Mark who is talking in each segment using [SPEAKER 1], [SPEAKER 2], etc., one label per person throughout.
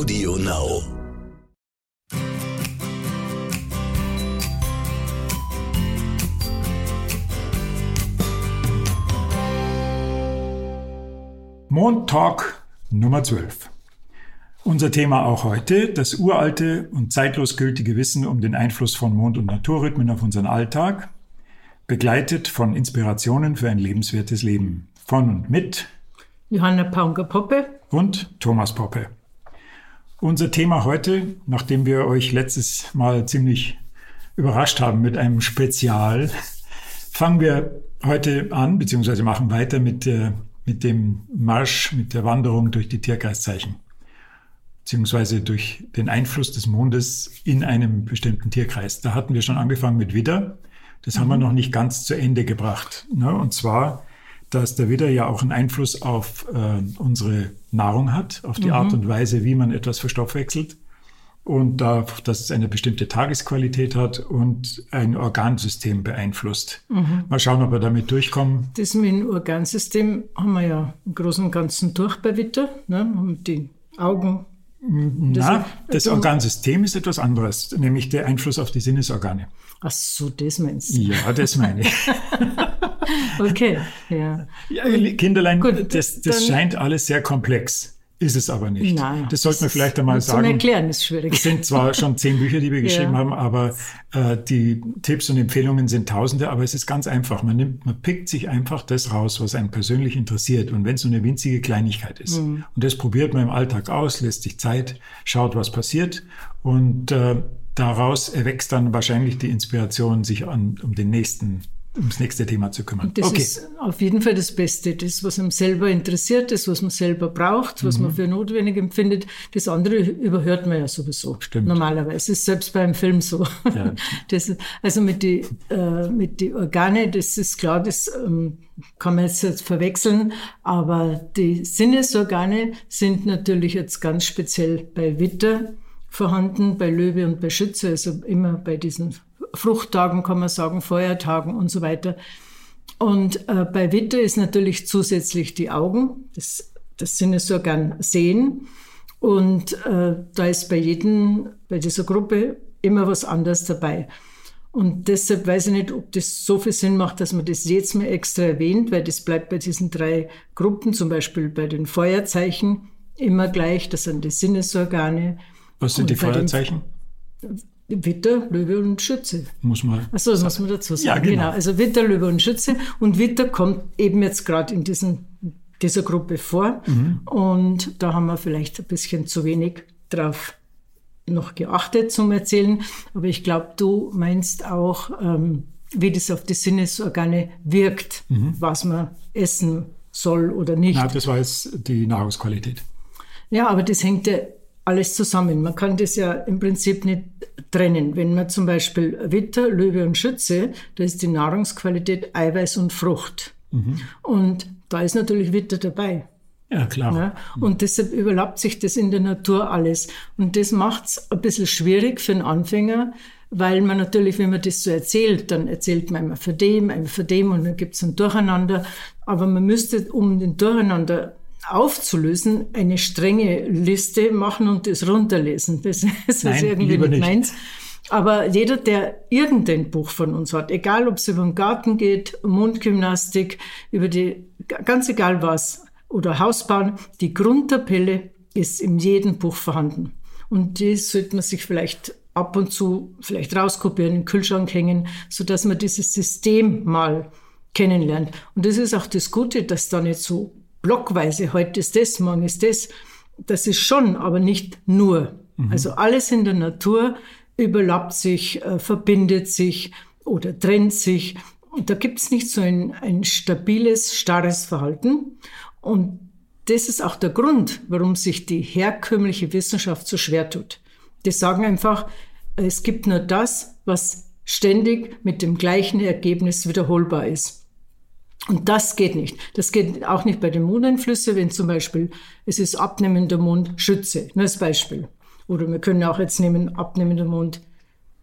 [SPEAKER 1] Audio Now.
[SPEAKER 2] Mondtalk Nummer 12. Unser Thema auch heute, das uralte und zeitlos gültige Wissen um den Einfluss von Mond- und Naturrhythmen auf unseren Alltag, begleitet von Inspirationen für ein lebenswertes Leben. Von und mit
[SPEAKER 3] Johanna Paunger-Poppe
[SPEAKER 2] und Thomas Poppe. Unser Thema heute, nachdem wir euch letztes Mal ziemlich überrascht haben mit einem Spezial, fangen wir heute an, beziehungsweise machen weiter mit, äh, mit dem Marsch, mit der Wanderung durch die Tierkreiszeichen, beziehungsweise durch den Einfluss des Mondes in einem bestimmten Tierkreis. Da hatten wir schon angefangen mit Widder. Das haben wir noch nicht ganz zu Ende gebracht. Ne? Und zwar, dass der Widder ja auch einen Einfluss auf äh, unsere Nahrung hat, auf die
[SPEAKER 3] Mhm.
[SPEAKER 2] Art und Weise, wie man etwas verstoffwechselt. Und da, dass es eine bestimmte Tagesqualität hat und ein Organsystem beeinflusst.
[SPEAKER 3] Mhm.
[SPEAKER 2] Mal schauen, ob wir damit durchkommen.
[SPEAKER 3] Das mit dem Organsystem haben wir ja im Großen und Ganzen durch bei Witter. Ne? Haben die Augen.
[SPEAKER 2] Na, das Organsystem ist etwas anderes, nämlich der Einfluss auf die Sinnesorgane.
[SPEAKER 3] Ach so, das meinst du.
[SPEAKER 2] Ja, das meine ich.
[SPEAKER 3] Okay, ja.
[SPEAKER 2] Ja, Kinderlein,
[SPEAKER 3] Gut,
[SPEAKER 2] das, das scheint alles sehr komplex. Ist es aber nicht.
[SPEAKER 3] Nein.
[SPEAKER 2] das sollte man vielleicht einmal
[SPEAKER 3] Zum
[SPEAKER 2] sagen.
[SPEAKER 3] Erklären ist schwierig.
[SPEAKER 2] Es sind zwar schon zehn Bücher, die wir geschrieben
[SPEAKER 3] Ja.
[SPEAKER 2] haben, aber äh, die Tipps und Empfehlungen sind tausende, aber es ist ganz einfach. Man nimmt, man pickt sich einfach das raus, was einen persönlich interessiert. Und wenn es so eine winzige Kleinigkeit ist.
[SPEAKER 3] Mhm.
[SPEAKER 2] Und das probiert man im Alltag aus, lässt sich Zeit, schaut, was passiert. Und äh, daraus erwächst dann wahrscheinlich die Inspiration, sich an, um den nächsten, ums nächste Thema zu kümmern.
[SPEAKER 3] Das ist auf jeden Fall das Beste. Das, was einem selber interessiert, das, was man selber braucht, was
[SPEAKER 2] Mhm.
[SPEAKER 3] man für notwendig empfindet. Das andere überhört man ja sowieso.
[SPEAKER 2] Stimmt.
[SPEAKER 3] Normalerweise. Es ist selbst beim Film so.
[SPEAKER 2] Ja.
[SPEAKER 3] Das, also mit die, äh, mit die Organe, das ist klar, das ähm, kann man jetzt, jetzt verwechseln. Aber die Sinnesorgane sind natürlich jetzt ganz speziell bei Witter vorhanden, bei Löwe und bei Schütze, also immer bei diesen Fruchttagen kann man sagen, Feuertagen und so weiter. Und äh, bei Witter ist natürlich zusätzlich die Augen, das, das Sinnesorgan Sehen. Und äh, da ist bei jedem, bei dieser Gruppe immer was anderes dabei. Und deshalb weiß ich nicht, ob das so viel Sinn macht, dass man das jetzt mal extra erwähnt, weil das bleibt bei diesen drei Gruppen, zum Beispiel bei den Feuerzeichen, immer gleich. Das sind die Sinnesorgane.
[SPEAKER 2] was sind die Feuerzeichen?
[SPEAKER 3] Witter, Löwe und Schütze.
[SPEAKER 2] Muss man.
[SPEAKER 3] Achso, das muss man dazu sagen.
[SPEAKER 2] Ja, genau.
[SPEAKER 3] Also Witter, Löwe und Schütze. Und Witter kommt eben jetzt gerade in diesen, dieser Gruppe vor.
[SPEAKER 2] Mhm.
[SPEAKER 3] Und da haben wir vielleicht ein bisschen zu wenig drauf noch geachtet zum Erzählen. Aber ich glaube, du meinst auch, ähm, wie das auf die Sinnesorgane wirkt,
[SPEAKER 2] Mhm.
[SPEAKER 3] was man essen soll oder nicht.
[SPEAKER 2] Na, das war jetzt die Nahrungsqualität.
[SPEAKER 3] Ja, aber das hängt ja alles zusammen. Man kann das ja im Prinzip nicht trennen. Wenn man zum Beispiel Witter, Löwe und Schütze, da ist die Nahrungsqualität Eiweiß und Frucht. Und da ist natürlich Witter dabei.
[SPEAKER 2] Ja, klar.
[SPEAKER 3] Ja? Und deshalb überlappt sich das in der Natur alles. Und das macht es ein bisschen schwierig für einen Anfänger, weil man natürlich, wenn man das so erzählt, dann erzählt man einmal für dem, einmal für dem und dann gibt es ein Durcheinander. Aber man müsste, um den Durcheinander aufzulösen, eine strenge Liste machen und das runterlesen. Das ist
[SPEAKER 2] Nein,
[SPEAKER 3] irgendwie
[SPEAKER 2] lieber
[SPEAKER 3] nicht
[SPEAKER 2] nicht.
[SPEAKER 3] meins. Aber jeder, der irgendein Buch von uns hat, egal ob es über den Garten geht, Mondgymnastik, über die, ganz egal was, oder Hausbauen, die Grundtabelle ist in jedem Buch vorhanden. Und die sollte man sich vielleicht ab und zu vielleicht rauskopieren, in den Kühlschrank hängen, so dass man dieses System mal kennenlernt. Und das ist auch das Gute, dass da nicht so blockweise, heute ist das, morgen ist das. Das ist schon, aber nicht nur. Also alles in der Natur überlappt sich, äh, verbindet sich oder trennt sich. Und da gibt es nicht so ein, ein stabiles, starres Verhalten. Und das ist auch der Grund, warum sich die herkömmliche Wissenschaft so schwer tut. Die sagen einfach, es gibt nur das, was ständig mit dem gleichen Ergebnis wiederholbar ist. Und das geht nicht. Das geht auch nicht bei den Mondeinflüssen, wenn zum Beispiel es ist abnehmender Mond Schütze, nur als Beispiel. Oder wir können auch jetzt nehmen abnehmender Mond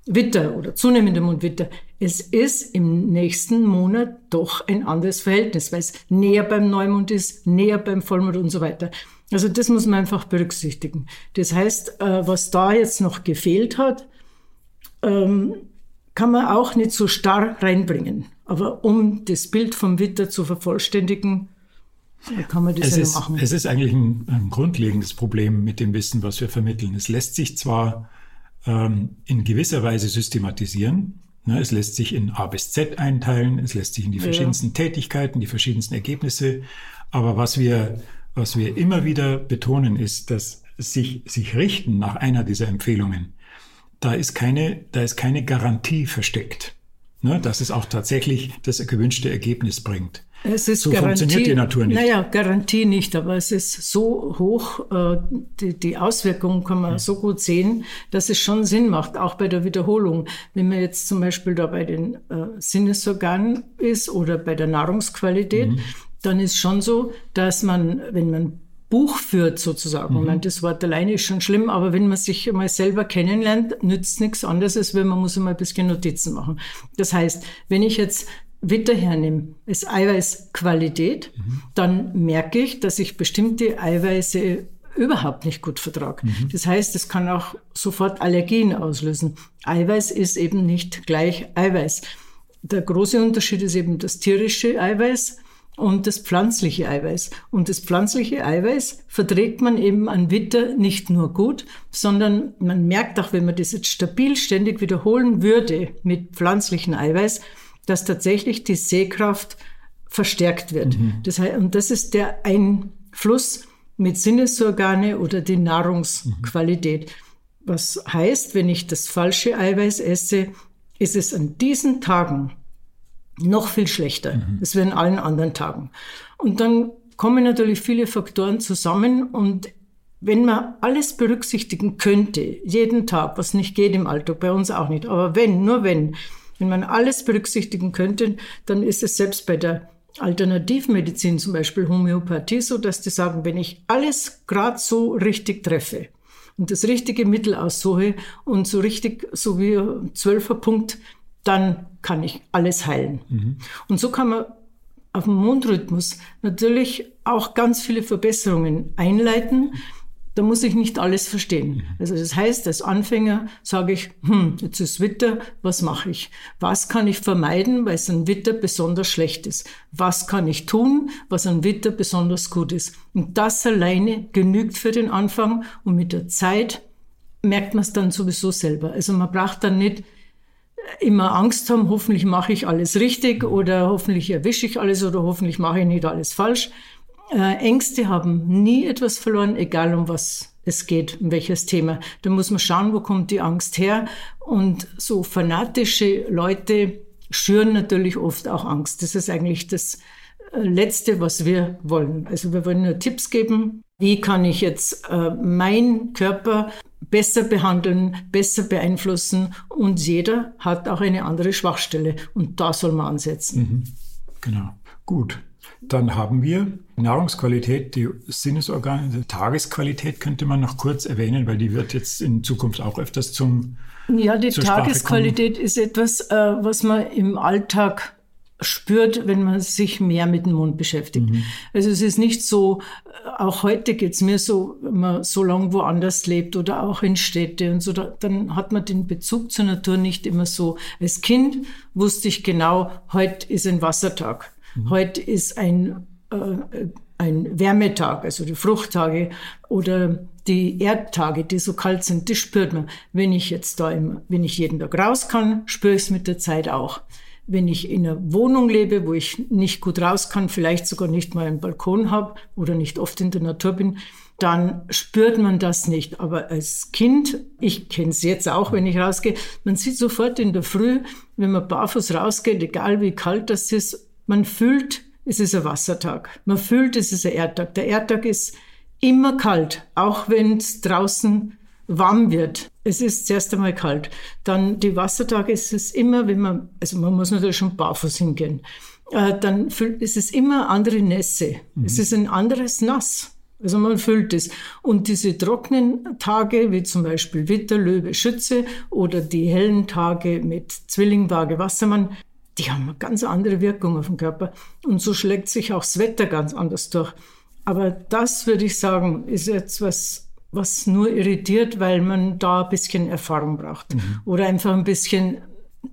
[SPEAKER 3] Witter oder zunehmender Mondwitter, es ist im nächsten Monat doch ein anderes Verhältnis, weil es näher beim Neumond ist, näher beim Vollmond und so weiter. Also das muss man einfach berücksichtigen. Das heißt, äh, was da jetzt noch gefehlt hat, ähm, kann man auch nicht so starr reinbringen. Aber um das Bild vom Witter zu vervollständigen, kann man das
[SPEAKER 2] es
[SPEAKER 3] ja
[SPEAKER 2] ist,
[SPEAKER 3] machen.
[SPEAKER 2] Es ist eigentlich ein, ein, grundlegendes Problem mit dem Wissen, was wir vermitteln. Es lässt sich zwar ähm, in gewisser Weise systematisieren, ne, es lässt sich in A bis Z einteilen, es lässt sich in die verschiedensten ja. Tätigkeiten, die verschiedensten Ergebnisse, aber was wir, was wir immer wieder betonen, ist, dass sich, sich richten nach einer dieser Empfehlungen, da ist keine, da ist keine Garantie versteckt, ne, dass es auch tatsächlich das gewünschte Ergebnis bringt.
[SPEAKER 3] Es ist
[SPEAKER 2] so
[SPEAKER 3] Garantie,
[SPEAKER 2] funktioniert die Natur nicht.
[SPEAKER 3] Naja, Garantie nicht, aber es ist so hoch, äh, die, die Auswirkungen kann man ja. so gut sehen, dass es schon Sinn macht, auch bei der Wiederholung. Wenn man jetzt zum Beispiel da bei den äh, Sinnesorganen ist oder bei der Nahrungsqualität, mhm. dann ist schon so, dass man, wenn man Buch führt sozusagen. Mhm. Ich meine, das Wort alleine ist schon schlimm, aber wenn man sich mal selber kennenlernt, nützt nichts anderes, als wenn man muss immer ein bisschen Notizen machen. Das heißt, wenn ich jetzt Witter hernehme, als Eiweißqualität, mhm. dann merke ich, dass ich bestimmte Eiweiße überhaupt nicht gut vertrage. Mhm. Das heißt, es kann auch sofort Allergien auslösen. Eiweiß ist eben nicht gleich Eiweiß. Der große Unterschied ist eben das tierische Eiweiß und das pflanzliche Eiweiß. Und das pflanzliche Eiweiß verträgt man eben an Witter nicht nur gut, sondern man merkt auch, wenn man das jetzt stabil ständig wiederholen würde mit pflanzlichen Eiweiß, dass tatsächlich die Sehkraft verstärkt wird. Mhm. Das heißt, und das ist der Einfluss mit Sinnesorgane oder die Nahrungsqualität. Mhm. Was heißt, wenn ich das falsche Eiweiß esse, ist es an diesen Tagen noch viel schlechter. Mhm. Es wäre an allen anderen Tagen. Und dann kommen natürlich viele Faktoren zusammen und wenn man alles berücksichtigen könnte, jeden Tag, was nicht geht im Alltag, bei uns auch nicht, aber wenn, nur wenn, wenn man alles berücksichtigen könnte, dann ist es selbst bei der Alternativmedizin, zum Beispiel Homöopathie, so dass die sagen, wenn ich alles gerade so richtig treffe und das richtige Mittel aussuche und so richtig, so wie zwölfer Punkt, dann kann ich alles heilen. Mhm. Und so kann man auf dem Mondrhythmus natürlich auch ganz viele Verbesserungen einleiten. Da muss ich nicht alles verstehen. Mhm. Also das heißt, als Anfänger sage ich, hm, jetzt ist Witter, was mache ich? Was kann ich vermeiden, weil es ein Witter besonders schlecht ist? Was kann ich tun, was ein Witter besonders gut ist? Und das alleine genügt für den Anfang und mit der Zeit merkt man es dann sowieso selber. Also man braucht dann nicht immer Angst haben, hoffentlich mache ich alles richtig oder hoffentlich erwische ich alles oder hoffentlich mache ich nicht alles falsch äh, Ängste haben nie etwas verloren, egal um was es geht, um welches Thema. Da muss man schauen, wo kommt die Angst her. Und so fanatische Leute schüren natürlich oft auch Angst. Das ist eigentlich das äh, Letzte, was wir wollen. Also wir wollen nur Tipps geben. Wie kann ich jetzt äh, mein Körper besser behandeln, besser beeinflussen? Und jeder hat auch eine andere Schwachstelle. Und da soll man ansetzen.
[SPEAKER 2] Mhm. Genau. Gut. Dann haben wir Nahrungsqualität, die Sinnesorgane, die Tagesqualität könnte man noch kurz erwähnen, weil die wird jetzt in Zukunft auch öfters zum
[SPEAKER 3] Ja, die Tagesqualität ist etwas, äh, was man im Alltag spürt, wenn man sich mehr mit dem Mond beschäftigt. Mhm. Also es ist nicht so, auch heute geht's mir so, wenn man so lange woanders lebt oder auch in Städte und so, da, dann hat man den Bezug zur Natur nicht immer so. Als Kind wusste ich genau, heute ist ein Wassertag. Mhm. Heute ist ein, äh, ein Wärmetag, also die Fruchttage oder die Erdtage, die so kalt sind, die spürt man. Wenn ich jetzt da im, wenn ich jeden Tag raus kann, spüre ich es mit der Zeit auch. Wenn ich in einer Wohnung lebe, wo ich nicht gut raus kann, vielleicht sogar nicht mal einen Balkon habe oder nicht oft in der Natur bin, dann spürt man das nicht. Aber als Kind, ich kenne es jetzt auch, wenn ich rausgehe, man sieht sofort in der Früh, wenn man barfuß rausgeht, egal wie kalt das ist, man fühlt, es ist ein Wassertag. Man fühlt, es ist ein Erdtag. Der Erdtag ist immer kalt, auch wenn es draußen warm wird. Es ist zuerst einmal kalt. Dann die Wassertage ist es immer, wenn man, also man muss natürlich schon barfuß hingehen, äh, dann fühlt, ist es immer andere Nässe. Mhm. Es ist ein anderes Nass. Also man füllt es. Und diese trockenen Tage, wie zum Beispiel Witter, Löwe, Schütze oder die hellen Tage mit Zwilling, Waage, Wassermann, die haben eine ganz andere Wirkung auf den Körper. Und so schlägt sich auch das Wetter ganz anders durch. Aber das würde ich sagen, ist jetzt was, was nur irritiert, weil man da ein bisschen Erfahrung braucht. Mhm. Oder einfach ein bisschen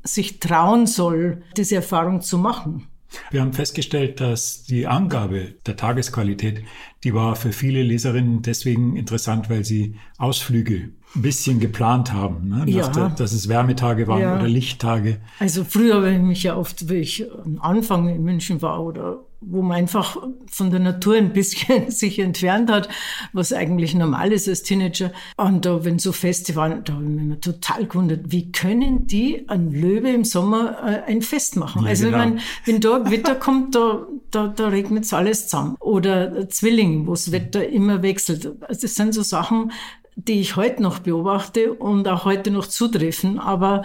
[SPEAKER 3] sich trauen soll, diese Erfahrung zu machen.
[SPEAKER 2] Wir haben festgestellt, dass die Angabe der Tagesqualität, die war für viele Leserinnen deswegen interessant, weil sie Ausflüge ein bisschen geplant haben, ne? ja. Der, dass es Wärmetage waren ja. oder Lichttage.
[SPEAKER 3] Also früher habe ich mich ja oft, wie ich am Anfang in München war oder wo man einfach von der Natur ein bisschen sich entfernt hat, was eigentlich normal ist als Teenager. Und da, wenn so Feste waren, da habe ich mich total gewundert, wie können die an Löwe im Sommer äh, ein Fest machen? Ja, also genau. wenn, wenn da Wetter kommt, da, da, da regnet alles zusammen. Oder Zwilling, wo das Wetter immer wechselt. Also das sind so Sachen, die ich heute noch beobachte und auch heute noch zutreffen. Aber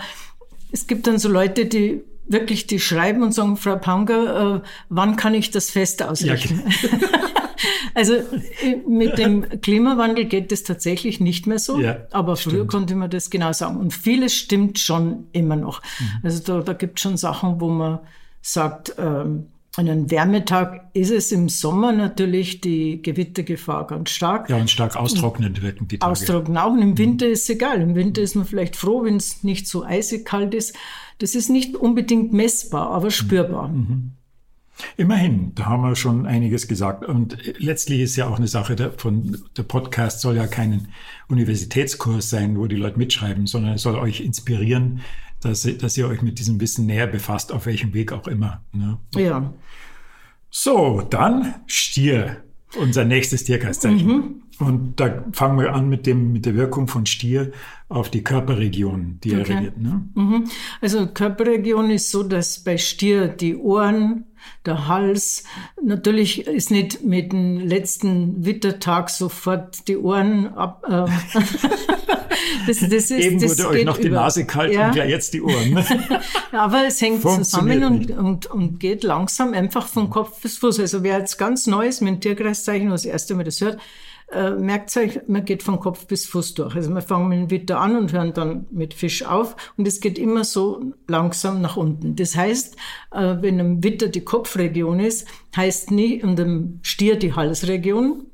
[SPEAKER 3] es gibt dann so Leute, die wirklich, die schreiben und sagen, Frau Panger, äh, wann kann ich das Fest ausrichten? Ja, also äh, mit dem Klimawandel geht es tatsächlich nicht mehr so, ja, aber früher stimmt. konnte man das genau sagen. Und vieles stimmt schon immer noch. Mhm. Also da, da gibt es schon Sachen, wo man sagt, ähm, an einem Wärmetag ist es im Sommer natürlich die Gewittergefahr ganz stark.
[SPEAKER 2] Ja, und stark austrocknend wirken die Tage.
[SPEAKER 3] Austrocknen auch. Und im Winter mhm. ist es egal. Im Winter ist man vielleicht froh, wenn es nicht so eisig kalt ist. Das ist nicht unbedingt messbar, aber spürbar. Mhm. mhm.
[SPEAKER 2] Immerhin, da haben wir schon einiges gesagt. Und letztlich ist ja auch eine Sache der, von, der Podcast soll ja kein Universitätskurs sein, wo die Leute mitschreiben, sondern es soll euch inspirieren, dass, dass ihr euch mit diesem Wissen näher befasst, auf welchem Weg auch immer. Ne?
[SPEAKER 3] Ja.
[SPEAKER 2] So, dann Stier, unser nächstes Tierkreiszeichen. Mhm. Und da fangen wir an mit, dem, mit der Wirkung von Stier auf die Körperregion, die okay. er regiert. Ne?
[SPEAKER 3] Mhm. Also Körperregion ist so, dass bei Stier die Ohren, der Hals, natürlich ist nicht mit dem letzten Wittertag sofort die Ohren ab. Äh,
[SPEAKER 2] das, das ist, Eben wurde euch noch die Nase kalt ja. und ja jetzt die Ohren.
[SPEAKER 3] aber es hängt zusammen und, und, und geht langsam einfach von Kopf bis Fuß. Also wer jetzt ganz Neues mit dem Tierkreiszeichen, das erste Mal das hört, äh, merkt euch, man geht von Kopf bis Fuß durch. Also wir fangen mit dem Witter an und hören dann mit Fisch auf und es geht immer so langsam nach unten. Das heißt, äh, wenn im Witter die Kopfregion ist, heißt nie und im Stier die Halsregion,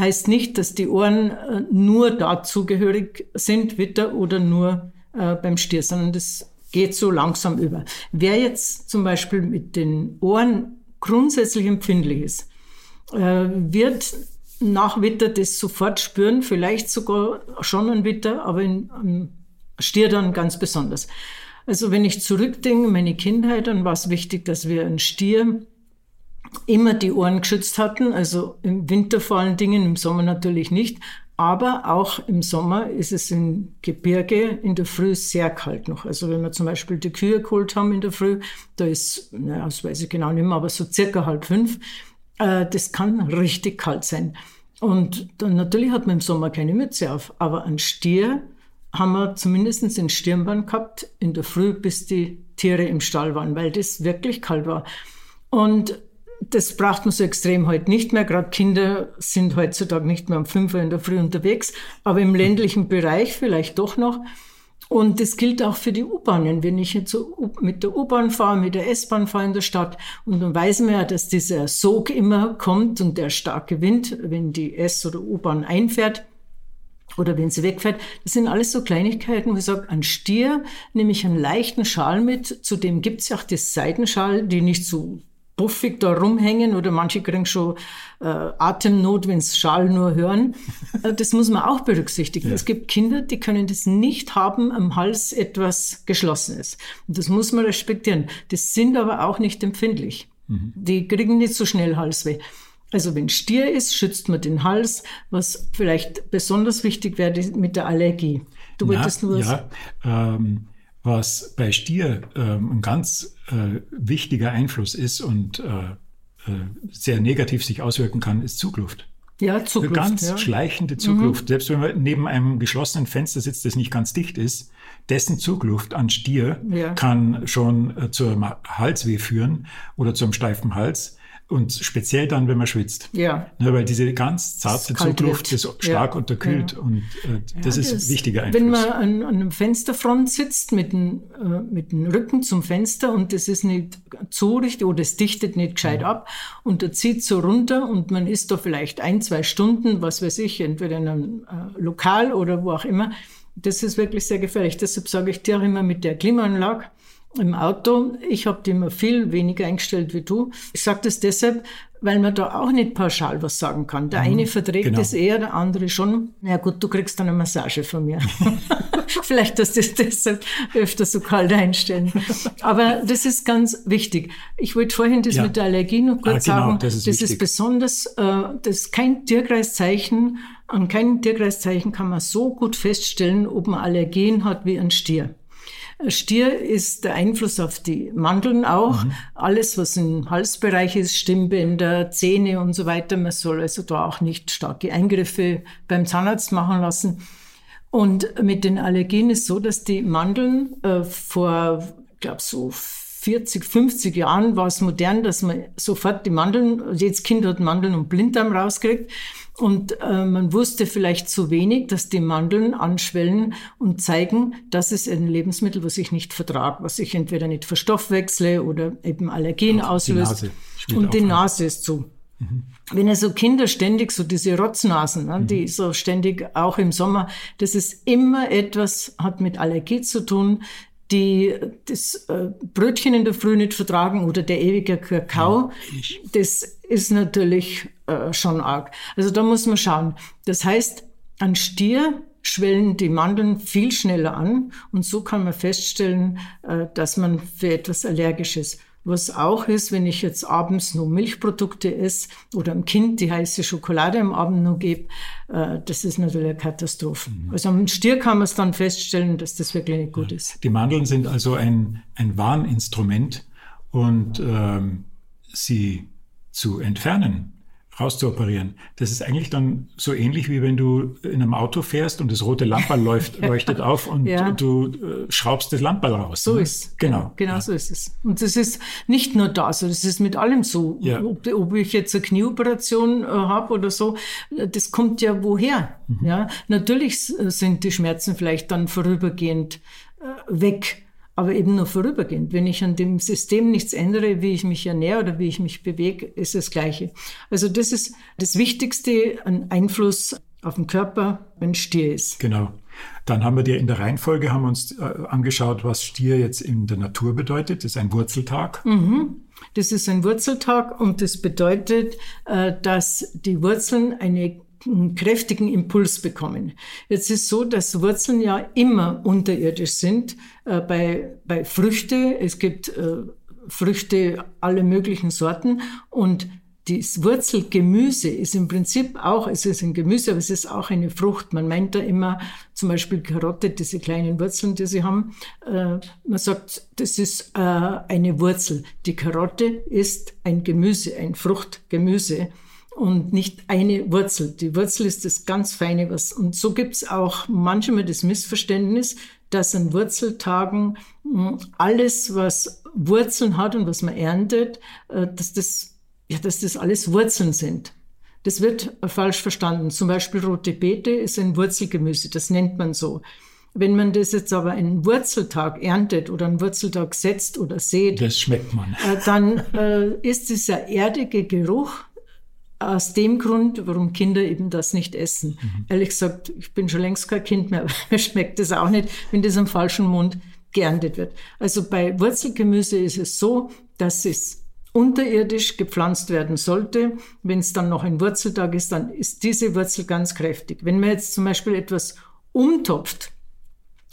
[SPEAKER 3] heißt nicht, dass die Ohren äh, nur dazugehörig sind, Witter oder nur äh, beim Stier, sondern das geht so langsam über. Wer jetzt zum Beispiel mit den Ohren grundsätzlich empfindlich ist, äh, wird nach Witter das sofort spüren, vielleicht sogar schon ein Witter, aber in, um Stier dann ganz besonders. Also wenn ich zurückdenke, meine Kindheit, dann war es wichtig, dass wir einen Stier immer die Ohren geschützt hatten, also im Winter vor allen Dingen, im Sommer natürlich nicht. Aber auch im Sommer ist es im Gebirge in der Früh sehr kalt noch. Also wenn wir zum Beispiel die Kühe geholt haben in der Früh, da ist, naja, das weiß ich genau nicht mehr, aber so circa halb fünf, äh, das kann richtig kalt sein. Und dann natürlich hat man im Sommer keine Mütze auf, aber ein Stier haben wir zumindest in Stirnband gehabt in der Früh, bis die Tiere im Stall waren, weil das wirklich kalt war. Und das braucht man so extrem heute nicht mehr. Gerade Kinder sind heutzutage nicht mehr um fünf Uhr in der Früh unterwegs, aber im ländlichen Bereich vielleicht doch noch. Und das gilt auch für die U-Bahnen. Wenn ich jetzt mit der U-Bahn fahre, mit der S-Bahn fahre in der Stadt, und dann weiß man ja, dass dieser Sog immer kommt und der starke Wind, wenn die S- oder U-Bahn einfährt, oder wenn sie wegfährt. Das sind alles so Kleinigkeiten, wo ich sage, ein Stier nehme ich einen leichten Schal mit. Zudem gibt es ja auch die Seidenschal, die nicht so buffig da rumhängen oder manche kriegen schon äh, Atemnot, wenn sie Schal nur hören. Äh, das muss man auch berücksichtigen. Ja. Es gibt Kinder, die können das nicht haben, am Hals etwas Geschlossenes. Und das muss man respektieren. Das sind aber auch nicht empfindlich. Mhm. Die kriegen nicht so schnell Halsweh. Also wenn Stier ist, schützt man den Hals. Was vielleicht besonders wichtig wäre mit der Allergie.
[SPEAKER 2] Du wolltest nur ja, ähm, was bei Stier ähm, ein ganz äh, wichtiger Einfluss ist und äh, äh, sehr negativ sich auswirken kann, ist Zugluft.
[SPEAKER 3] Ja, Zugluft.
[SPEAKER 2] Ganz
[SPEAKER 3] ja.
[SPEAKER 2] schleichende Zugluft. Mhm. Selbst wenn man neben einem geschlossenen Fenster sitzt, das nicht ganz dicht ist, dessen Zugluft an Stier ja. kann schon äh, zum Halsweh führen oder zum steifen Hals. Und speziell dann, wenn man schwitzt.
[SPEAKER 3] Ja.
[SPEAKER 2] Ne, weil diese ganz zarte Zugluft ist stark ja. unterkühlt. Ja. Und äh, das ja, ist das, wichtiger
[SPEAKER 3] Einfluss. Wenn man an, an einem Fensterfront sitzt mit dem, äh, mit dem Rücken zum Fenster und das ist nicht zu richtig oder es dichtet nicht gescheit ab und der zieht so runter und man ist da vielleicht ein, zwei Stunden, was weiß ich, entweder in einem äh, Lokal oder wo auch immer. Das ist wirklich sehr gefährlich. Deshalb sage ich dir auch immer mit der Klimaanlage, im Auto. Ich habe die immer viel weniger eingestellt wie du. Ich sage das deshalb, weil man da auch nicht pauschal was sagen kann. Der mhm, eine verträgt genau. es eher, der andere schon. Na gut, du kriegst dann eine Massage von mir. Vielleicht, dass das deshalb öfter so kalt einstellen. Aber das ist ganz wichtig. Ich wollte vorhin das ja. mit der Allergie noch kurz ah, genau, sagen. Das ist, das ist besonders, äh, das ist kein Tierkreiszeichen. An keinem Tierkreiszeichen kann man so gut feststellen, ob man Allergien hat wie ein Stier. Stier ist der Einfluss auf die Mandeln auch. Mhm. Alles, was im Halsbereich ist, Stimmbänder, Zähne und so weiter. Man soll also da auch nicht starke Eingriffe beim Zahnarzt machen lassen. Und mit den Allergien ist so, dass die Mandeln äh, vor, ich glaube so 40, 50 Jahren war es modern, dass man sofort die Mandeln, jedes Kind hat Mandeln und Blinddarm rauskriegt. Und äh, man wusste vielleicht zu wenig, dass die Mandeln anschwellen und zeigen, das ist ein Lebensmittel, was ich nicht vertrage, was ich entweder nicht verstoffwechsle oder eben Allergen Auch auslöst. Die und die Nase ist zu. Mhm. Wenn also Kinder ständig so diese Rotznasen, ne, mhm. die so ständig auch im Sommer, das ist immer etwas, hat mit Allergie zu tun, die das äh, Brötchen in der Früh nicht vertragen oder der ewige Kakao, ja, das ist natürlich äh, schon arg. Also da muss man schauen. Das heißt, an Stier schwellen die Mandeln viel schneller an und so kann man feststellen, äh, dass man für etwas allergisch ist. Was auch ist, wenn ich jetzt abends nur Milchprodukte esse oder einem Kind die heiße Schokolade am Abend noch gebe, äh, das ist natürlich eine Katastrophe. Mhm. Also am Stier kann man es dann feststellen, dass das wirklich nicht gut ist.
[SPEAKER 2] Die Mandeln sind also ein, ein Warninstrument und ähm, sie zu entfernen rauszuoperieren. Das ist eigentlich dann so ähnlich wie wenn du in einem Auto fährst und das rote Lamperl läuft, leuchtet auf und ja. du äh, schraubst das Lamperl raus.
[SPEAKER 3] So ne? ist genau. Genau ja. so ist es. Und das ist nicht nur das, das ist mit allem so. Ja. Ob, ob, ich jetzt eine Knieoperation äh, habe oder so, das kommt ja woher. Mhm. Ja, natürlich sind die Schmerzen vielleicht dann vorübergehend äh, weg aber eben nur vorübergehend. Wenn ich an dem System nichts ändere, wie ich mich ernähre oder wie ich mich bewege, ist das Gleiche. Also das ist das Wichtigste an Einfluss auf den Körper, wenn Stier ist.
[SPEAKER 2] Genau. Dann haben wir dir in der Reihenfolge haben wir uns äh, angeschaut, was Stier jetzt in der Natur bedeutet. Das ist ein Wurzeltag.
[SPEAKER 3] Mhm. Das ist ein Wurzeltag und das bedeutet, äh, dass die Wurzeln eine einen kräftigen Impuls bekommen. Jetzt ist so, dass Wurzeln ja immer unterirdisch sind. Äh, bei, bei Früchte, es gibt äh, Früchte alle möglichen Sorten und das Wurzelgemüse ist im Prinzip auch, es ist ein Gemüse, aber es ist auch eine Frucht. Man meint da immer zum Beispiel Karotte, diese kleinen Wurzeln, die sie haben. Äh, man sagt, das ist äh, eine Wurzel. Die Karotte ist ein Gemüse, ein Fruchtgemüse und nicht eine Wurzel. Die Wurzel ist das ganz Feine was. Und so gibt's auch manchmal das Missverständnis, dass an Wurzeltagen hm, alles, was Wurzeln hat und was man erntet, äh, dass das, ja, dass das alles Wurzeln sind. Das wird falsch verstanden. Zum Beispiel rote Beete ist ein Wurzelgemüse, das nennt man so. Wenn man das jetzt aber einen Wurzeltag erntet oder einen Wurzeltag setzt oder sät,
[SPEAKER 2] das schmeckt man.
[SPEAKER 3] Äh, dann äh, ist dieser erdige Geruch aus dem Grund, warum Kinder eben das nicht essen. Mhm. Ehrlich gesagt, ich bin schon längst kein Kind mehr, aber mir schmeckt das auch nicht, wenn das am falschen Mund geerntet wird. Also bei Wurzelgemüse ist es so, dass es unterirdisch gepflanzt werden sollte. Wenn es dann noch ein Wurzeltag ist, dann ist diese Wurzel ganz kräftig. Wenn man jetzt zum Beispiel etwas umtopft,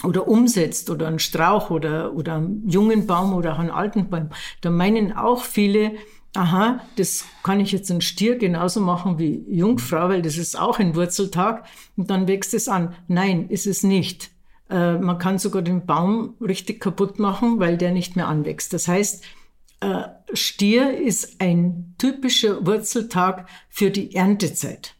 [SPEAKER 3] oder umsetzt oder einen Strauch oder, oder einen jungen Baum oder einen alten Baum, da meinen auch viele, aha, das kann ich jetzt ein Stier genauso machen wie Jungfrau, weil das ist auch ein Wurzeltag und dann wächst es an. Nein, ist es nicht. Äh, man kann sogar den Baum richtig kaputt machen, weil der nicht mehr anwächst. Das heißt, äh, Stier ist ein typischer Wurzeltag für die Erntezeit.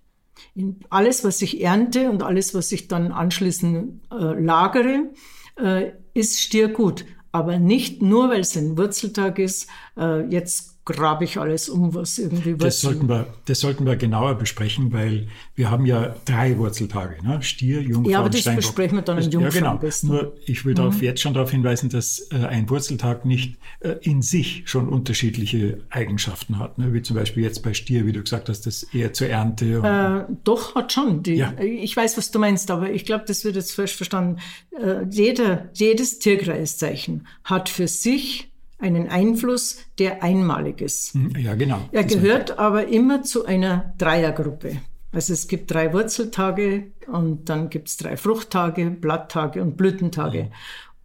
[SPEAKER 3] In alles, was ich ernte und alles, was ich dann anschließend äh, lagere, äh, ist Stier gut. Aber nicht nur, weil es ein Wurzeltag ist, äh, jetzt grabe ich alles um, was irgendwie Wurzeln.
[SPEAKER 2] Das sollten, wir, das sollten wir genauer besprechen, weil wir haben ja drei Wurzeltage, ne? Stier, Jungfrau
[SPEAKER 3] Ja, aber das
[SPEAKER 2] Steinbock.
[SPEAKER 3] besprechen wir dann in
[SPEAKER 2] Das- Ja,
[SPEAKER 3] Jungfrau
[SPEAKER 2] genau.
[SPEAKER 3] am besten.
[SPEAKER 2] Nur ich will darauf jetzt schon darauf hinweisen, dass äh, ein Wurzeltag nicht äh, in sich schon unterschiedliche Eigenschaften hat. Ne? Wie zum Beispiel jetzt bei Stier, wie du gesagt hast, das eher zur Ernte.
[SPEAKER 3] Äh, doch, hat schon. Die,
[SPEAKER 2] Ja.
[SPEAKER 3] Ich weiß, was du meinst, aber ich glaube, das wird jetzt falsch verstanden. Äh, jeder, jedes Tierkreiszeichen hat für sich einen Einfluss, der einmalig ist.
[SPEAKER 2] ja, genau.
[SPEAKER 3] Er gehört aber immer zu einer Dreiergruppe. Also es gibt drei Wurzeltage und dann gibt es drei Fruchttage, Blatttage und Blütentage.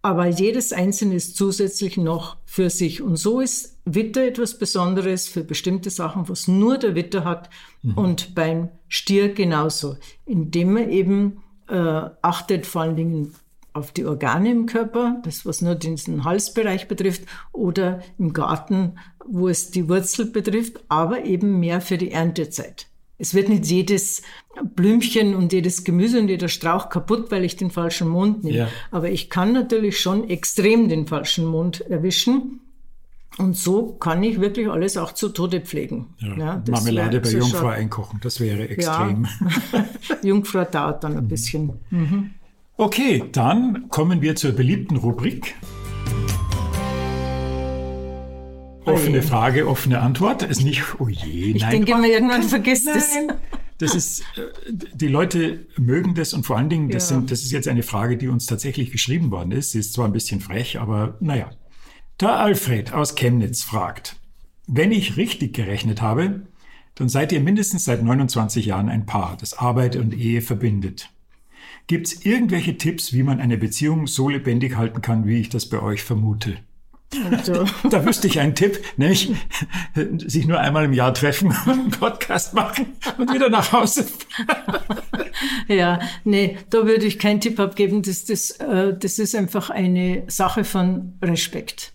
[SPEAKER 3] Aber jedes einzelne ist zusätzlich noch für sich. Und so ist Witter etwas Besonderes für bestimmte Sachen, was nur der Witter hat. Und beim Stier genauso, indem er eben äh, achtet vor allen Dingen auf die Organe im Körper, das was nur diesen Halsbereich betrifft, oder im Garten, wo es die Wurzel betrifft, aber eben mehr für die Erntezeit. Es wird nicht jedes Blümchen und jedes Gemüse und jeder Strauch kaputt, weil ich den falschen Mond nehme.
[SPEAKER 2] Ja.
[SPEAKER 3] Aber ich kann natürlich schon extrem den falschen Mond erwischen. Und so kann ich wirklich alles auch zu Tode pflegen.
[SPEAKER 2] Ja,
[SPEAKER 3] das
[SPEAKER 2] Marmelade bei
[SPEAKER 3] so
[SPEAKER 2] Jungfrau einkochen, das wäre extrem.
[SPEAKER 3] Jungfrau dauert dann ein bisschen.
[SPEAKER 2] Okay, dann kommen wir zur beliebten Rubrik. Offene. Frage, offene Antwort. Ist nicht, oh je,
[SPEAKER 3] Ich
[SPEAKER 2] nein.
[SPEAKER 3] denke immer, irgendwann vergisst es.
[SPEAKER 2] Das ist, äh, die Leute mögen das und vor allen Dingen, das,
[SPEAKER 3] Ja.
[SPEAKER 2] sind, das ist jetzt eine Frage, die uns tatsächlich geschrieben worden ist. Sie ist zwar ein bisschen frech, aber naja. Der Alfred aus Chemnitz fragt, wenn ich richtig gerechnet habe, dann seid ihr mindestens seit 29 Jahren ein Paar, das Arbeit und Ehe verbindet. Gibt es irgendwelche Tipps, wie man eine Beziehung so lebendig halten kann, wie ich das bei euch vermute?
[SPEAKER 3] Also,
[SPEAKER 2] Da wüsste ich einen Tipp, nämlich sich nur einmal im Jahr treffen, einen Podcast machen und wieder nach Hause.
[SPEAKER 3] ja, nee, da würde ich keinen Tipp abgeben. Das, das, äh, das ist einfach eine Sache von Respekt.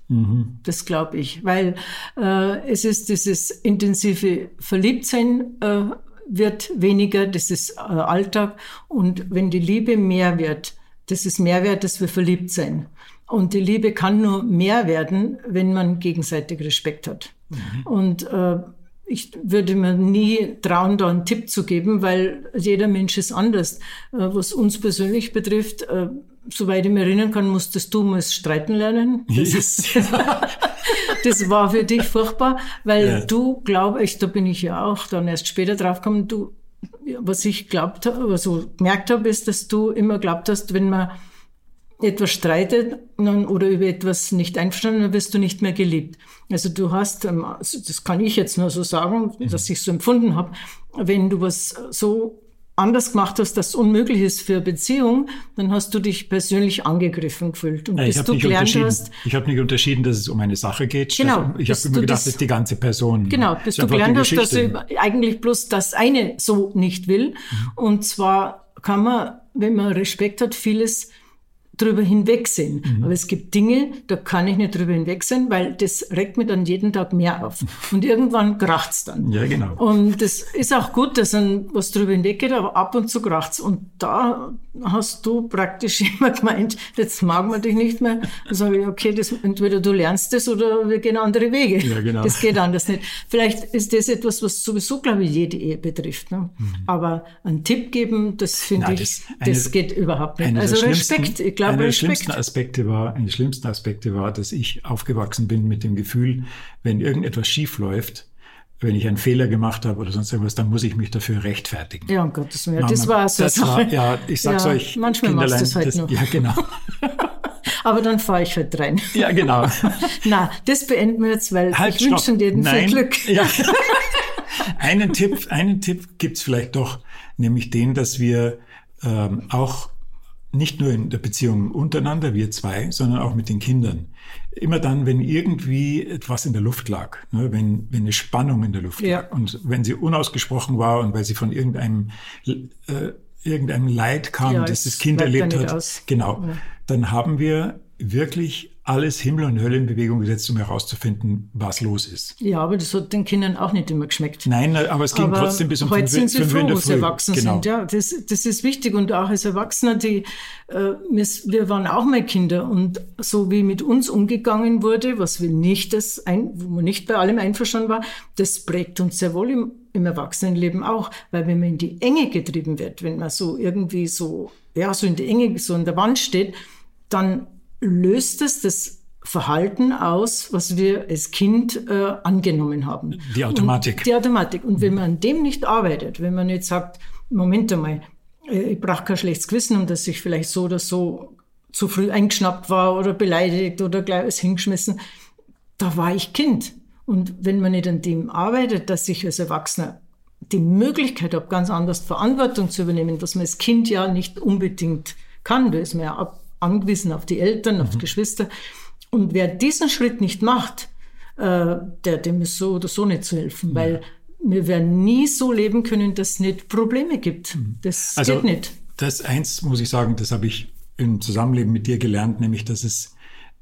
[SPEAKER 3] Das glaube ich, weil äh, es ist dieses intensive Verliebtsein äh, wird weniger, das ist äh, Alltag. Und wenn die Liebe mehr wird, das ist mehr wert, dass wir verliebt sein. Und die Liebe kann nur mehr werden, wenn man gegenseitig Respekt hat. Und äh, ich würde mir nie trauen, da einen Tipp zu geben, weil jeder Mensch ist anders. Äh, was uns persönlich betrifft, äh, soweit ich mich erinnern kann, musstest du mal streiten lernen. Das, ist, das war für dich furchtbar, weil
[SPEAKER 2] Ja.
[SPEAKER 3] du, glaube ich, da bin ich ja auch dann erst später draufgekommen, du, was ich glaubt habe, also gemerkt habe, ist, dass du immer glaubt hast, wenn man etwas streitet oder über etwas nicht einverstanden, dann wirst du nicht mehr geliebt. Also du hast, ähm, also das kann ich jetzt nur so sagen, dass ich so empfunden habe, wenn du was so anders gemacht hast, das unmöglich ist für Beziehung, dann hast du dich persönlich angegriffen gefühlt. Und
[SPEAKER 2] Ja, ich
[SPEAKER 3] bis
[SPEAKER 2] habe
[SPEAKER 3] du
[SPEAKER 2] nicht,
[SPEAKER 3] gelernt hast,
[SPEAKER 2] Ich hab nicht unterschieden, dass es um eine Sache geht.
[SPEAKER 3] Genau,
[SPEAKER 2] Ich
[SPEAKER 3] bis
[SPEAKER 2] habe immer gedacht,
[SPEAKER 3] das-
[SPEAKER 2] ist die ganze Person.
[SPEAKER 3] Genau, bis du gelernt hast, dass du eigentlich bloß das eine so nicht will. Und zwar kann man, wenn man Respekt hat, vieles drüber hinwegsehen.
[SPEAKER 2] Mhm.
[SPEAKER 3] Aber es gibt Dinge, da kann ich nicht drüber hinwegsehen, weil das regt mir dann jeden Tag mehr auf. Und irgendwann kracht's dann.
[SPEAKER 2] Ja, genau.
[SPEAKER 3] Und das ist auch gut, dass dann was drüber hinweggeht, aber ab und zu kracht's. Und da hast du praktisch immer gemeint, jetzt mag man dich nicht mehr. Dann sage ich, okay, das, entweder du lernst das oder wir gehen andere Wege.
[SPEAKER 2] Ja, genau.
[SPEAKER 3] Das geht anders nicht. Vielleicht ist das etwas, was sowieso, glaube ich, jede Ehe betrifft. Ne? Aber einen Tipp geben, das finde
[SPEAKER 2] Mhm.
[SPEAKER 3] Ich,
[SPEAKER 2] das-
[SPEAKER 3] das,
[SPEAKER 2] eine-
[SPEAKER 3] geht überhaupt nicht. Also Respekt, ich glaube
[SPEAKER 2] einer der schlimmsten Aspekte war, einer der schlimmsten Aspekte war, dass ich aufgewachsen bin mit dem Gefühl, wenn irgendetwas schief läuft, wenn ich einen Fehler gemacht habe oder sonst irgendwas, dann muss ich mich dafür rechtfertigen.
[SPEAKER 3] Ja, um Gottes Willen. Das war eine
[SPEAKER 2] das war. Ja, ich sag's
[SPEAKER 3] Ja,
[SPEAKER 2] euch.
[SPEAKER 3] manchmal machst du es halt
[SPEAKER 2] das,
[SPEAKER 3] noch.
[SPEAKER 2] Ja, genau.
[SPEAKER 3] Aber dann fahre ich halt rein.
[SPEAKER 2] Ja, genau.
[SPEAKER 3] Na, das beenden wir jetzt, weil
[SPEAKER 2] Halt,
[SPEAKER 3] ich wünsche dir viel. Glück.
[SPEAKER 2] Ja. einen Tipp, einen Tipp gibt's vielleicht doch, nämlich den, dass wir ähm, auch nicht nur in der Beziehung untereinander, wir zwei, sondern auch mit den Kindern. Immer dann, wenn irgendwie etwas in der Luft lag, ne, wenn, wenn eine Spannung in der Luft
[SPEAKER 3] Ja.
[SPEAKER 2] lag und wenn sie unausgesprochen war und weil sie von irgendeinem, äh, irgendeinem Leid kam,
[SPEAKER 3] Ja,
[SPEAKER 2] das das Kind
[SPEAKER 3] ja
[SPEAKER 2] erlebt hat,
[SPEAKER 3] aus.
[SPEAKER 2] genau, dann haben wir wirklich alles Himmel und Hölle in Bewegung gesetzt, um herauszufinden, was los ist.
[SPEAKER 3] Ja, aber das hat den Kindern auch nicht immer geschmeckt.
[SPEAKER 2] Nein, aber es ging aber trotzdem bis um
[SPEAKER 3] heute
[SPEAKER 2] fünf,
[SPEAKER 3] sind sie froh, wo sie erwachsen genau. sind. Ja, das, das ist wichtig. Und auch als Erwachsener, die, äh, wir waren auch mal Kinder. Und so wie mit uns umgegangen wurde, was wir nicht, das ein, wo man nicht bei allem einverstanden war, das prägt uns sehr wohl im, im Erwachsenenleben auch. Weil wenn man in die Enge getrieben wird, wenn man so irgendwie so, ja, so in die Enge, so an der Wand steht, dann löst es das Verhalten aus, was wir als Kind äh, angenommen haben.
[SPEAKER 2] Die Automatik.
[SPEAKER 3] Und die Automatik. Und wenn man an dem nicht arbeitet, wenn man jetzt sagt, Moment einmal, äh, ich brauche kein schlechtes Gewissen, um dass ich vielleicht so oder so zu früh eingeschnappt war oder beleidigt oder gleich alles hingeschmissen, da war ich Kind. Und wenn man nicht an dem arbeitet, dass ich als Erwachsener die Möglichkeit habe, ganz anders Verantwortung zu übernehmen, was man als Kind ja nicht unbedingt kann, da ist man ja ab angewiesen auf die Eltern, auf die mhm. Geschwister. Und wer diesen Schritt nicht macht, äh, der, dem ist so oder so nicht zu helfen, weil wir werden nie so leben können, dass es nicht Probleme gibt. Mhm. Das also, geht nicht.
[SPEAKER 2] Das eins muss ich sagen, das habe ich im Zusammenleben mit dir gelernt, nämlich dass es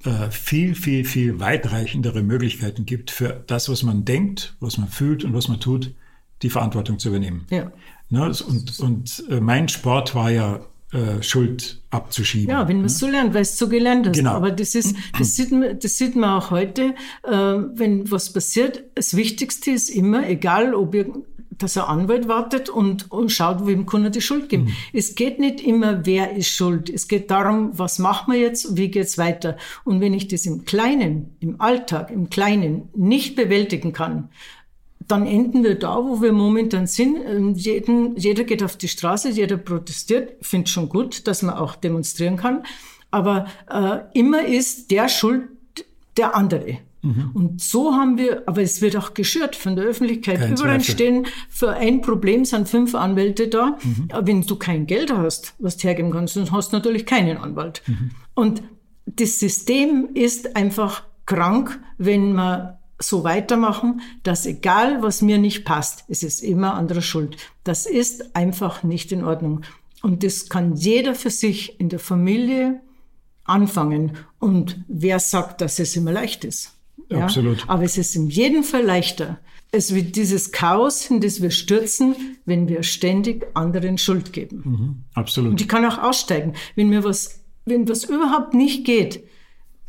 [SPEAKER 2] äh, viel, viel, viel weitreichendere Möglichkeiten gibt für das, was man denkt, was man fühlt und was man tut, die Verantwortung zu übernehmen. Ja. Ne, und, und äh, mein Sport war ja äh, Schuld abzuschieben.
[SPEAKER 3] Ja, wenn man es so lernt, weil es so gelernt ist. Genau. Aber das ist, das sieht man, das sieht man auch heute, äh, wenn was passiert. Das Wichtigste ist immer, egal ob ihr dass er Anwalt wartet und, und schaut, wem kann er die Schuld geben. Mhm. Es geht nicht immer, wer ist schuld. Es geht darum, was machen wir jetzt, wie geht's weiter. Und wenn ich das im Kleinen, im Alltag, im Kleinen nicht bewältigen kann, dann enden wir da, wo wir momentan sind. Ähm, jeden, jeder geht auf die Straße, jeder protestiert. Ich finde schon gut, dass man auch demonstrieren kann. Aber äh, immer ist der Schuld der andere. Mhm. Und so haben wir, aber es wird auch geschürt von der Öffentlichkeit. Kein Überall Zweifel. stehen für ein Problem sind fünf Anwälte da. Mhm. Wenn du kein Geld hast, was du hergeben kannst, dann hast du natürlich keinen Anwalt. Mhm. Und das System ist einfach krank, wenn man so weitermachen, dass egal, was mir nicht passt, es ist immer anderer Schuld. Das ist einfach nicht in Ordnung. Und das kann jeder für sich in der Familie anfangen. Und wer sagt, dass es immer leicht ist?
[SPEAKER 2] Ja? Absolut.
[SPEAKER 3] Aber es ist in jedem Fall leichter. Es wird dieses Chaos, in das wir stürzen, wenn wir ständig anderen Schuld geben.
[SPEAKER 2] Mhm, absolut.
[SPEAKER 3] Und ich kann auch aussteigen. Wenn mir was, wenn was überhaupt nicht geht,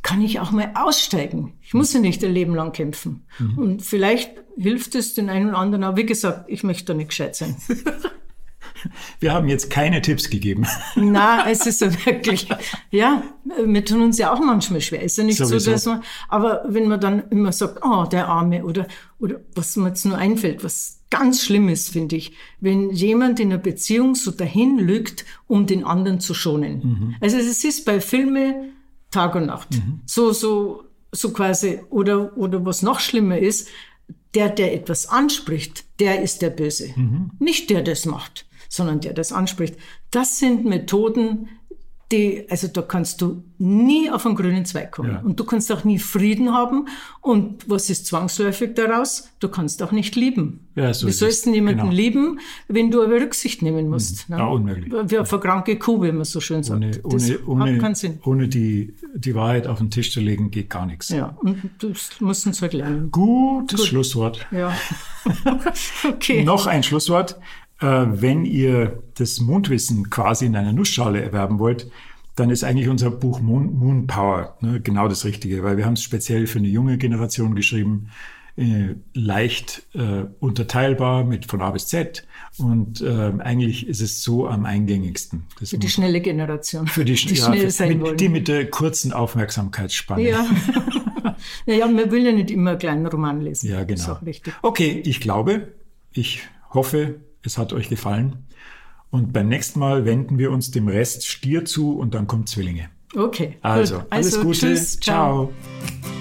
[SPEAKER 3] kann ich auch mal aussteigen. Ich muss ja nicht ein Leben lang kämpfen. Mhm. Und vielleicht hilft es den einen oder anderen. Aber wie gesagt, ich möchte da nicht gescheit sein.
[SPEAKER 2] Wir haben jetzt keine Tipps gegeben.
[SPEAKER 3] Na, es ist ja wirklich, ja, wir tun uns ja auch manchmal schwer. Es ist ja nicht Sowieso. so, dass man, aber wenn man dann immer sagt, oh, der Arme oder, oder was mir jetzt nur einfällt, was ganz schlimm ist, finde ich, wenn jemand in einer Beziehung so dahin lügt, um den anderen zu schonen. Mhm. Also es ist bei Filmen, Tag und Nacht. Mhm. So, so, so quasi, oder, oder was noch schlimmer ist, der, der etwas anspricht, der ist der Böse. Mhm. Nicht der, der es macht, sondern der, der es anspricht. Das sind Methoden, die, also da kannst du nie auf einen grünen Zweig kommen. Ja. Und du kannst auch nie Frieden haben. Und was ist zwangsläufig daraus? Du kannst auch nicht lieben. Ja, so Wie sollst du jemanden genau. lieben, wenn du aber Rücksicht nehmen musst?
[SPEAKER 2] Mhm. Ne? Ja, unmöglich.
[SPEAKER 3] Wie auf eine kranke Kuh, wie man so schön sagt.
[SPEAKER 2] Ohne, ohne, ohne, ohne die, die Wahrheit auf den Tisch zu legen, geht gar nichts.
[SPEAKER 3] Ja, und das muss uns halt lernen.
[SPEAKER 2] Gutes Gut. Schlusswort.
[SPEAKER 3] Ja. okay.
[SPEAKER 2] Noch ein Schlusswort. Äh, wenn ihr das Mondwissen quasi in einer Nussschale erwerben wollt, dann ist eigentlich unser Buch Moon, Moon Power ne, genau das Richtige, weil wir haben es speziell für eine junge Generation geschrieben, äh, leicht äh, unterteilbar mit von A bis Z und äh, eigentlich ist es so am eingängigsten.
[SPEAKER 3] Das für die schnelle Generation.
[SPEAKER 2] Für die, die ja, schnell sein mit, wollen. Die mit der kurzen Aufmerksamkeitsspanne.
[SPEAKER 3] Ja. naja, man will ja nicht immer einen kleinen Roman lesen.
[SPEAKER 2] Ja, genau. Okay, ich glaube, ich hoffe, es hat euch gefallen. Und beim nächsten Mal wenden wir uns dem Rest Stier zu und dann kommt Zwillinge.
[SPEAKER 3] Okay.
[SPEAKER 2] Also, alles also, Gute. Tschüss, ciao.
[SPEAKER 1] Audio